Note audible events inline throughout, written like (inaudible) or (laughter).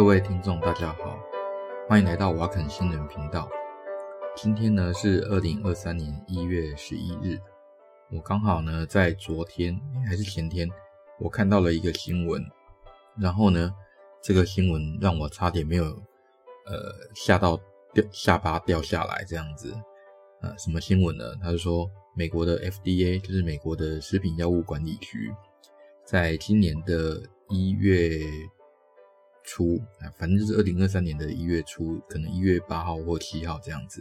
各位听众，大家好，欢迎来到瓦肯新人频道。今天呢是二零二三年一月十一日，我刚好呢在昨天还是前天，我看到了一个新闻，然后呢这个新闻让我差点没有呃吓到掉下巴掉下来这样子。呃，什么新闻呢？他是说美国的 FDA 就是美国的食品药物管理局，在今年的一月。初啊，反正就是二零二三年的一月初，可能一月八号或七号这样子。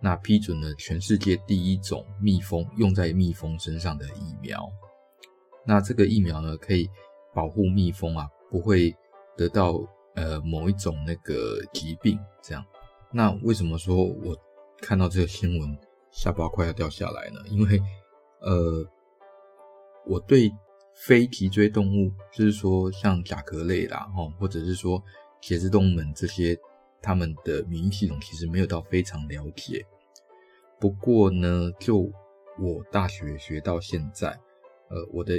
那批准了全世界第一种蜜蜂用在蜜蜂身上的疫苗。那这个疫苗呢，可以保护蜜蜂啊，不会得到呃某一种那个疾病。这样，那为什么说我看到这个新闻下巴快要掉下来呢？因为呃，我对。非脊椎动物，就是说像甲壳类啦，齁，或者是说节肢动物们这些，它们的免疫系统其实没有到非常了解。不过呢，就我大学学到现在，呃，我的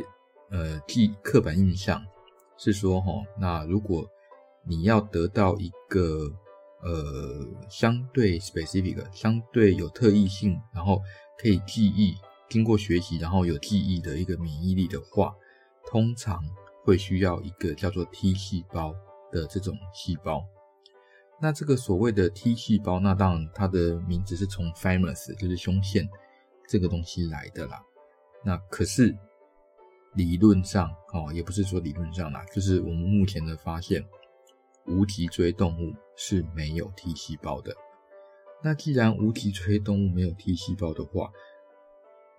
呃记刻板印象是说，齁，那如果你要得到一个呃相对 specific、相对有特异性，然后可以记忆、经过学习然后有记忆的一个免疫力的话，通常会需要一个叫做 T 细胞的这种细胞。那这个所谓的 T 细胞，那当然它的名字是从 thymus，就是胸腺这个东西来的啦。那可是理论上哦，也不是说理论上啦，就是我们目前的发现，无脊椎动物是没有 T 细胞的。那既然无脊椎动物没有 T 细胞的话，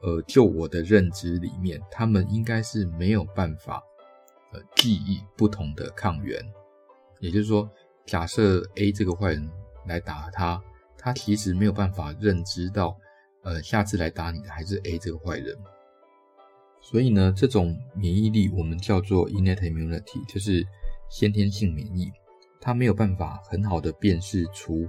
呃，就我的认知里面，他们应该是没有办法呃记忆不同的抗原，也就是说，假设 A 这个坏人来打他，他其实没有办法认知到，呃，下次来打你的还是 A 这个坏人。所以呢，这种免疫力我们叫做 innate immunity，就是先天性免疫，他没有办法很好的辨识出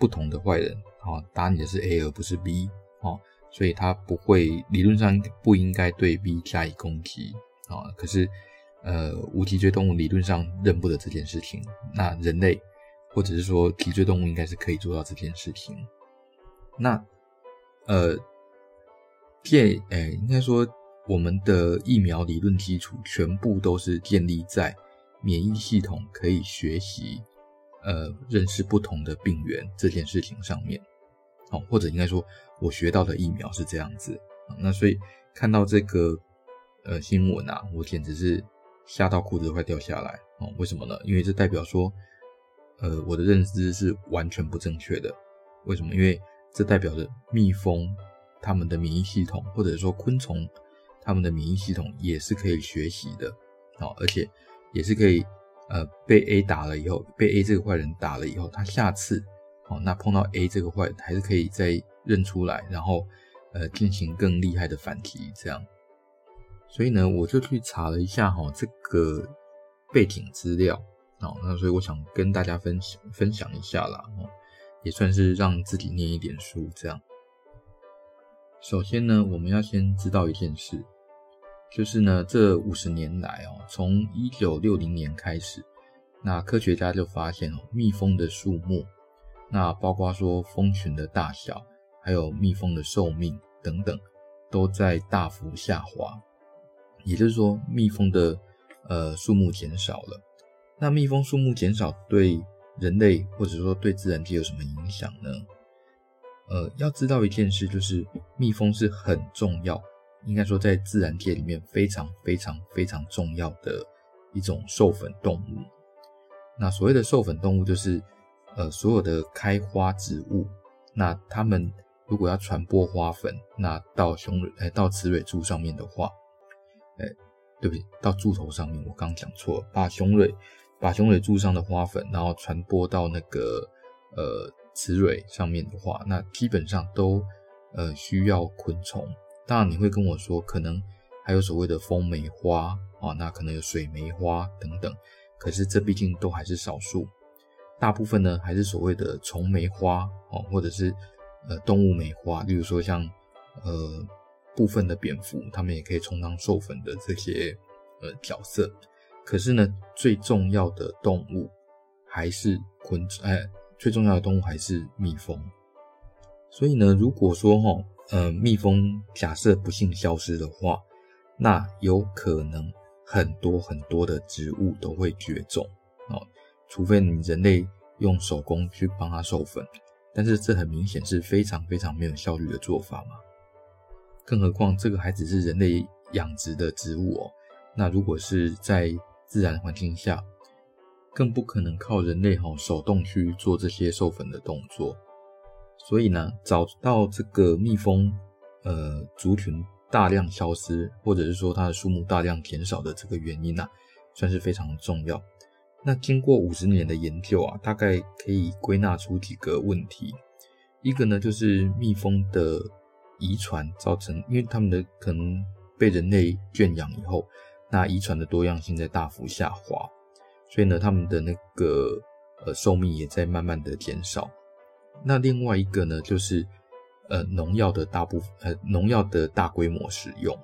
不同的坏人，哦，打你的是 A 而不是 B，哦。所以它不会，理论上不应该对 B 加以攻击啊。可是，呃，无脊椎动物理论上认不得这件事情。那人类或者是说脊椎动物应该是可以做到这件事情。那，呃，建，诶、应该说我们的疫苗理论基础全部都是建立在免疫系统可以学习，呃，认识不同的病原这件事情上面。好，或者应该说，我学到的疫苗是这样子。那所以看到这个呃新闻啊，我简直是吓到裤子都快掉下来。哦，为什么呢？因为这代表说，呃，我的认知是完全不正确的。为什么？因为这代表着蜜蜂它们的免疫系统，或者说昆虫它们的免疫系统也是可以学习的。哦，而且也是可以呃被 A 打了以后，被 A 这个坏人打了以后，他下次。哦，那碰到 A 这个坏还是可以再认出来，然后呃进行更厉害的反击，这样。所以呢，我就去查了一下哈这个背景资料，哦，那所以我想跟大家分享分享一下啦，哦，也算是让自己念一点书这样。首先呢，我们要先知道一件事，就是呢这五十年来哦，从一九六零年开始，那科学家就发现哦，蜜蜂的数目。那包括说蜂群的大小，还有蜜蜂的寿命等等，都在大幅下滑。也就是说，蜜蜂的呃数目减少了。那蜜蜂数目减少对人类或者说对自然界有什么影响呢？呃，要知道一件事，就是蜜蜂是很重要，应该说在自然界里面非常非常非常重要的一种授粉动物。那所谓的授粉动物就是。呃，所有的开花植物，那它们如果要传播花粉，那到雄蕊，哎，到雌蕊柱上面的话，哎，对不起，到柱头上面，我刚讲错了，把雄蕊，把雄蕊柱上的花粉，然后传播到那个呃雌蕊上面的话，那基本上都呃需要昆虫。当然，你会跟我说，可能还有所谓的风梅花啊，那可能有水梅花等等，可是这毕竟都还是少数。大部分呢，还是所谓的虫媒花哦，或者是呃动物媒花，例如说像呃部分的蝙蝠，它们也可以充当授粉的这些呃角色。可是呢，最重要的动物还是昆虫，哎，最重要的动物还是蜜蜂。所以呢，如果说哈，呃，蜜蜂假设不幸消失的话，那有可能很多很多的植物都会绝种哦，除非你人类用手工去帮它授粉，但是这很明显是非常非常没有效率的做法嘛。更何况这个还只是人类养殖的植物哦，那如果是在自然环境下，更不可能靠人类哈手动去做这些授粉的动作。所以呢，找到这个蜜蜂呃族群大量消失，或者是说它的数目大量减少的这个原因啊，算是非常重要。那经过五十年的研究啊，大概可以归纳出几个问题。一个呢，就是蜜蜂的遗传造成，因为它们的可能被人类圈养以后。那遗传的多样性在大幅下滑，所以呢，他们的那个呃寿命也在慢慢的减少。那另外一个呢，就是呃农药的大部分呃农药的大规模使用。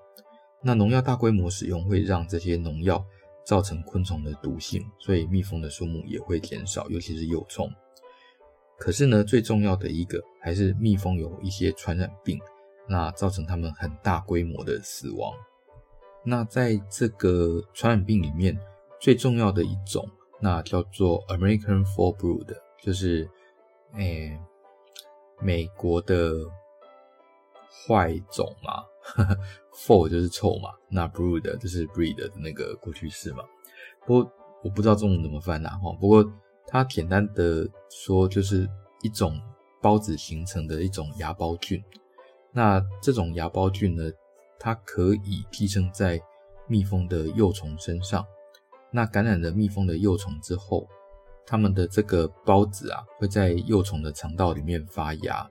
那农药大规模使用会让这些农药造成昆虫的毒性，所以蜜蜂的数目也会减少，尤其是幼虫。可是呢，最重要的一个还是蜜蜂有一些传染病，那造成它们很大规模的死亡。那在这个传染病里面，最重要的一种，那叫做 American Fall Brood，就是，诶、美国的坏种嘛 (laughs) Fall 就是臭嘛，那 Brood 就是 breed 的那个过去式嘛。不过我不知道中文怎么翻啊，哈。不过它简单的说，就是一种孢子形成的一种芽孢菌。那这种芽孢菌呢，它可以寄生在蜜蜂的幼虫身上，那感染了蜜蜂的幼虫之后，它们的这个孢子啊，会在幼虫的肠道里面发芽，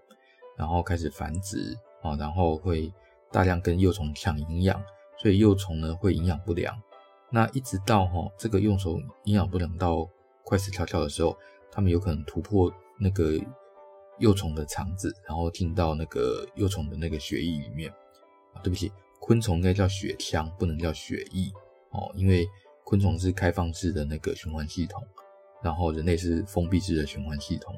然后开始繁殖啊，然后会大量跟幼虫抢营养，所以幼虫呢会营养不良。那一直到哈这个幼虫营养不良到快死翘翘的时候，它们有可能突破那个幼虫的肠子，然后进到那个幼虫的那个血液里面。啊，对不起，昆虫应该叫血腔，不能叫血液哦，因为昆虫是开放式的那个循环系统，然后人类是封闭式的循环系统。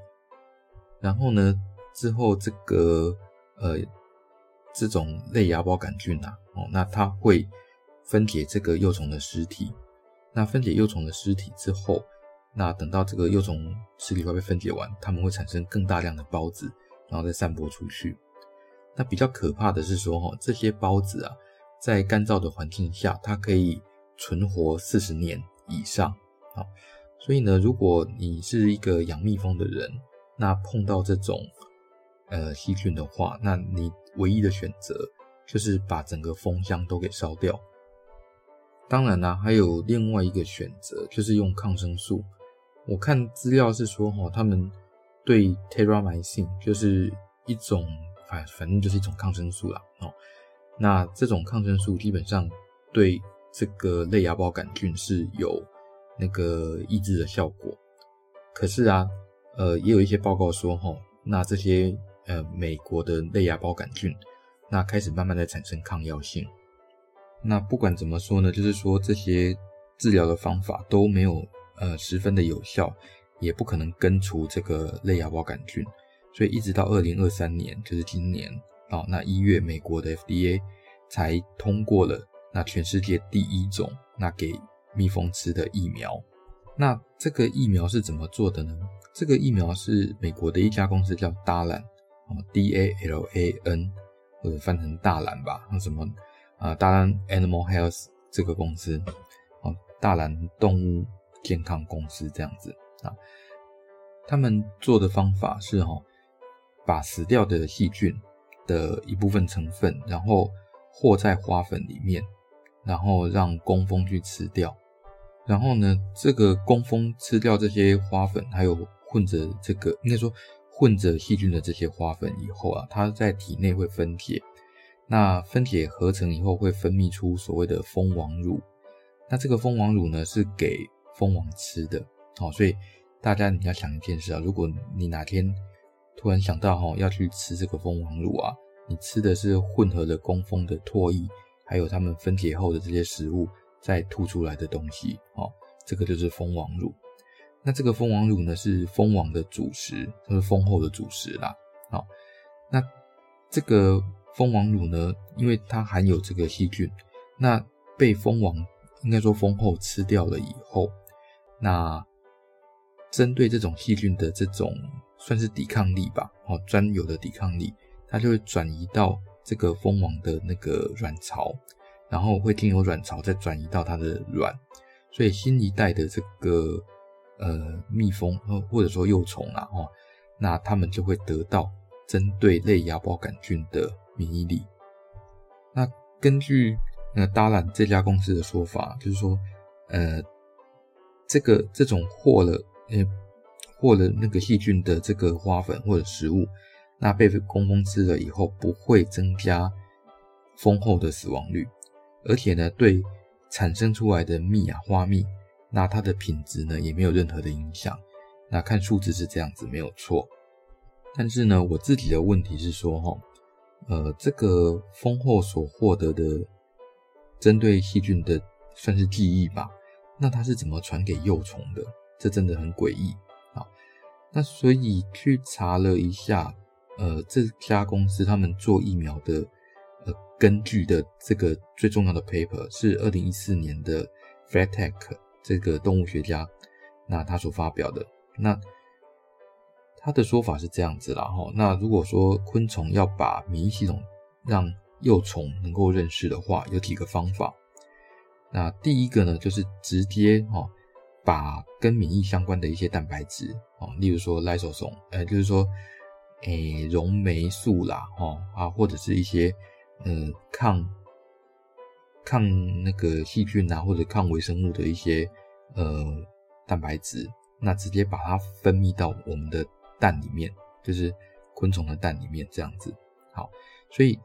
然后呢，之后这个呃这种类芽孢杆菌啊，哦，那它会分解这个幼虫的尸体。那分解幼虫的尸体之后，那等到这个幼虫尸体快被分解完，它们会产生更大量的孢子，然后再散播出去。那比较可怕的是说，哈，这些孢子啊，在干燥的环境下，它可以存活四十年以上。好，所以呢，如果你是一个养蜜蜂的人，那碰到这种呃细菌的话，那你唯一的选择就是把整个蜂箱都给烧掉。当然啦，还有另外一个选择，就是用抗生素。我看资料是说，哈，他们对 Terramycin 就是一种。反反正就是一种抗生素啦，哦，那这种抗生素基本上对这个类芽孢杆菌是有那个抑制的效果。可是啊，呃，也有一些报告说，哈，那这些呃美国的类芽孢杆菌，那开始慢慢的产生抗药性。那不管怎么说呢，就是说这些治疗的方法都没有呃十分的有效，也不可能根除这个类芽孢杆菌。所以一直到二零二三年，就是今年啊，那一月美国的 FDA 才通过了那全世界第一种那给蜜蜂吃的疫苗。那这个疫苗是怎么做的呢？这个疫苗是美国的一家公司叫大兰，D A L A N 或者翻成大蓝吧，那什么啊，大蓝 Animal Health 这个公司啊，大蓝动物健康公司这样子啊，他们做的方法是哈。把死掉的细菌的一部分成分，然后和在花粉里面，然后让工蜂去吃掉。然后呢，这个工蜂吃掉这些花粉，还有混着这个应该说混着细菌的这些花粉以后啊，它在体内会分解。那分解合成以后会分泌出所谓的蜂王乳。那这个蜂王乳呢，是给蜂王吃的。好，所以大家你要想一件事啊，如果你哪天突然想到哈，要去吃这个蜂王乳啊！你吃的是混合了工蜂的唾液，还有它们分解后的这些食物，再吐出来的东西，哦，这个就是蜂王乳。那这个蜂王乳呢，是蜂王的主食，它是蜂后的主食啦。好，那这个蜂王乳呢，因为它含有这个细菌，那被蜂王应该说蜂后吃掉了以后，那针对这种细菌的这种算是抵抗力吧，哦，专有的抵抗力，它就会转移到这个蜂王的那个卵巢，然后会经由卵巢再转移到它的卵，所以新一代的这个。呃，蜜蜂或者说幼虫啊，哦，那它们就会得到针对类芽孢杆菌的免疫力。那根据呃达兰这家公司的说法，就是说，呃，这个这种获了呃获了那个细菌的这个花粉或者食物，那被工蜂吃了以后，不会增加蜂后的死亡率，而且呢，对产生出来的蜜啊花蜜。那它的品质呢，也没有任何的影响。那看数字是这样子，没有错。但是呢，我自己的问题是说，哈，呃，这个蜂后所获得的针对细菌的算是记忆吧？那它是怎么传给幼虫的？这真的很诡异啊。那所以去查了一下，呃，这家公司他们做疫苗的，呃，根据的这个最重要的 paper 是二零一四年的 Fatec。这个动物学家，那他所发表的，那他的说法是这样子啦哈。那如果说昆虫要把免疫系统让幼虫能够认识的话，有几个方法。那第一个呢，就是直接哈把跟免疫相关的一些蛋白质啊，例如说 lysosome，呃，就是说，诶，溶酶素啦，哈啊，或者是一些呃抗。抗那个细菌啊，或者抗微生物的一些呃蛋白质，那直接把它分泌到我们的蛋里面，就是昆虫的蛋里面这样子。好，所以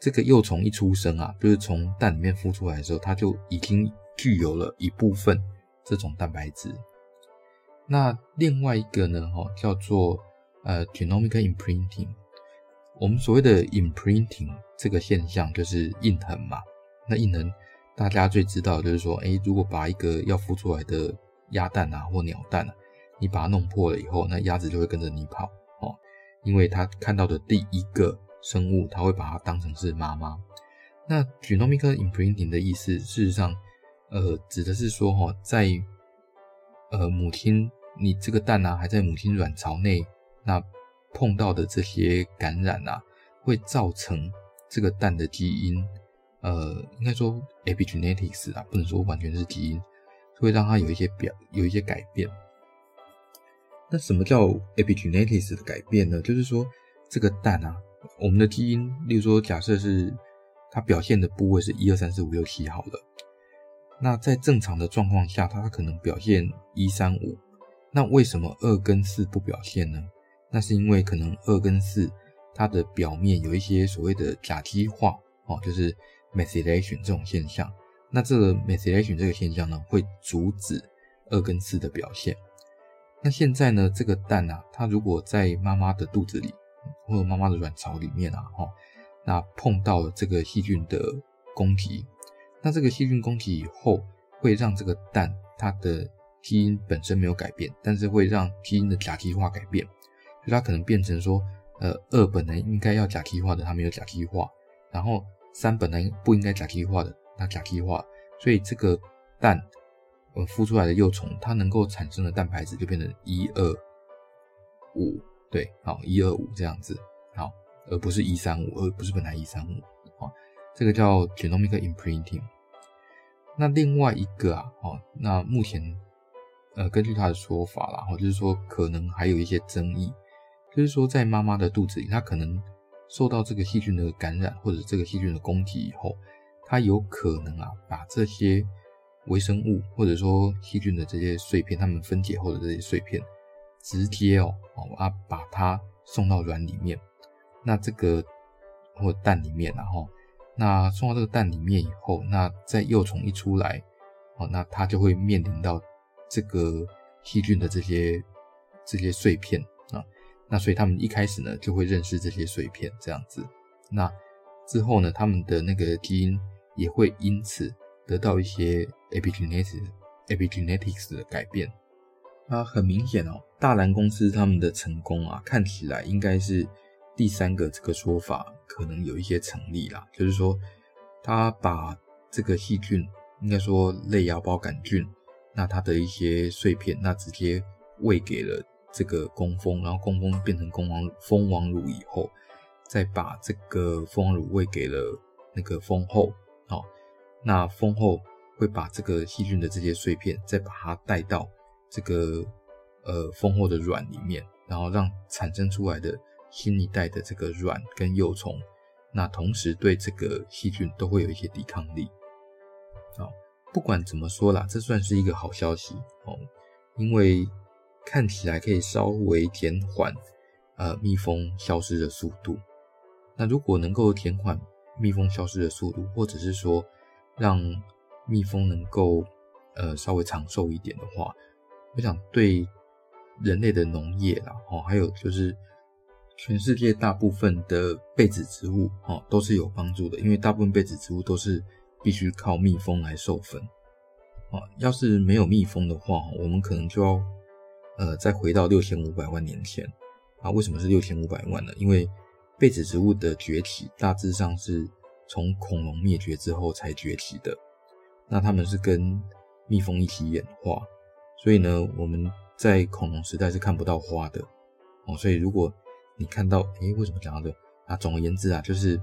这个幼虫一出生啊，就是从蛋里面孵出来的时候，它就已经具有了一部分这种蛋白质。那另外一个呢，哈，叫做呃 genomic imprinting。我们所谓的 imprinting 这个现象，就是印痕嘛。那异能，大家最知道就是说，哎，如果把一个要孵出来的鸭蛋啊或鸟蛋啊，你把它弄破了以后，那鸭子就会跟着你跑哦，因为它看到的第一个生物，它会把它当成是妈妈。那 genomic imprinting 的意思，事实上，呃，指的是说，哈，在呃母亲你这个蛋啊还在母亲卵巢内，那碰到的这些感染啊，会造成这个蛋的基因。呃，应该说 epigenetics 啊，不能说完全是基因，会让它有一些表有一些改变。那什么叫 epigenetics 的改变呢？就是说这个蛋啊，我们的基因，例如说假设是它表现的部位是一二三四五六七好了，那在正常的状况下，它可能表现一三五，那为什么二跟四不表现呢？那是因为可能二跟四它的表面有一些所谓的甲基化哦，就是。Methylation 这种现象，那这个 methylation 这个现象呢，会阻止二跟四的表现。那现在呢，这个蛋啊，它如果在妈妈的肚子里或者妈妈的卵巢里面啊，哈，那碰到了这个细菌的攻击，那这个细菌攻击以后，会让这个蛋它的基因本身没有改变，但是会让基因的甲基化改变，所以它可能变成说，呃，二本来应该要甲基化的，它没有甲基化，然后。三本来不应该甲基化的，它甲基化，所以这个蛋，呃，孵出来的幼虫，它能够产生的蛋白质就变成一二五，对，好，一二五这样子，好，而不是一三五，而不是本来一三五，好，这个叫 genomic imprinting。那另外一个啊，哦，那目前，呃，根据他的说法啦，哦，就是说可能还有一些争议，就是说在妈妈的肚子里，它可能。受到这个细菌的感染或者这个细菌的攻击以后，它有可能啊把这些微生物或者说细菌的这些碎片，它们分解后的这些碎片，直接哦哦啊把它送到卵里面，那这个或蛋里面然后，那送到这个蛋里面以后，那在幼虫一出来，哦那它就会面临到这个细菌的这些这些碎片啊。那所以他们一开始呢，就会认识这些碎片这样子。那之后呢，他们的那个基因也会因此得到一些 epigenetics epigenetics 的改变。那很明显哦，大蓝公司他们的成功啊，看起来应该是第三个这个说法可能有一些成立啦，就是说他把这个细菌，应该说类芽孢杆菌，那它的一些碎片，那直接喂给了这个工蜂，然后工蜂变成工王蜂王乳以后，再把这个蜂王乳喂给了那个蜂后，好，那蜂后会把这个细菌的这些碎片，再把它带到。这个呃蜂后的卵里面，然后让产生出来的新一代的这个卵跟幼虫，那同时对这个细菌都会有一些抵抗力。好，不管怎么说啦，这算是一个好消息哦，因为看起来可以稍微减缓呃蜜蜂消失的速度。那如果能够减缓蜜蜂消失的速度，或者是说让蜜蜂能够呃稍微长寿一点的话，我想对人类的农业啦，哦，还有就是全世界大部分的被子植物，哦，都是有帮助的。因为大部分被子植物都是必须靠蜜蜂来授粉，哦，要是没有蜜蜂的话，我们可能就要呃再回到六千五百万年前啊。为什么是六千五百万呢？因为被子植物的崛起大致上是从恐龙灭绝之后才崛起的，那它们是跟蜜蜂一起演化。所以呢，我们在恐龙时代是看不到花的哦。所以如果你看到，诶，为什么讲到这？啊，总而言之啊，就是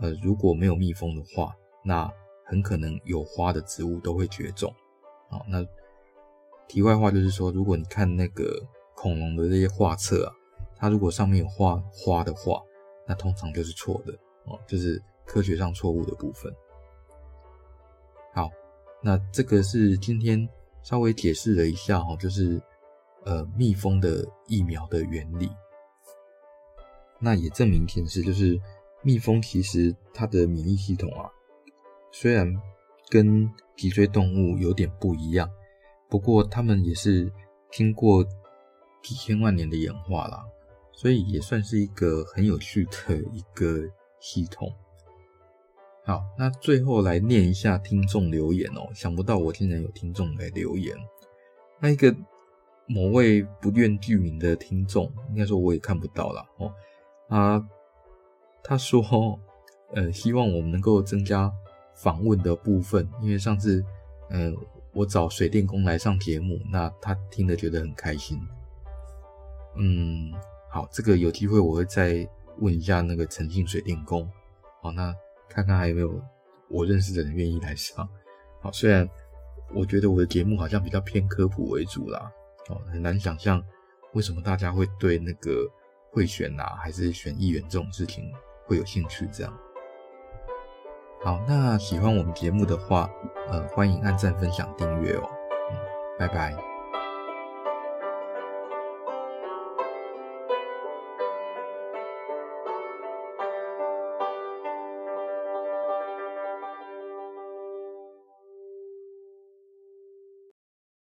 呃，如果没有蜜蜂的话，那很可能有花的植物都会绝种。好，那题外话就是说，如果你看那个恐龙的这些画册啊，它如果上面有画花的话，那通常就是错的哦，就是科学上错误的部分。好，那这个是今天。稍微解释了一下哈，就是呃蜜蜂的疫苗的原理，那也证明一件事，就是蜜蜂其实它的免疫系统啊，虽然跟脊椎动物有点不一样，不过他们也是经过几千万年的演化啦，所以也算是一个很有趣的一个系统。好，那最后来念一下听众留言哦。想不到我竟然有听众来留言。那一个某位不愿具名的听众，应该说我也看不到啦哦。他他说，呃，希望我们能够增加访问的部分，因为上次，呃，我找水电工来上节目，那他听了觉得很开心。嗯，好，这个有机会我会再问一下那个诚信水电工。好，那。看看还有没有我认识的人愿意来上。好，虽然我觉得我的节目好像比较偏科普为主啦，哦，很难想象为什么大家会对那个贿选啊，还是选议员这种事情会有兴趣。这样，好，那喜欢我们节目的话，呃，欢迎按赞、分享、订阅哦。嗯，拜拜。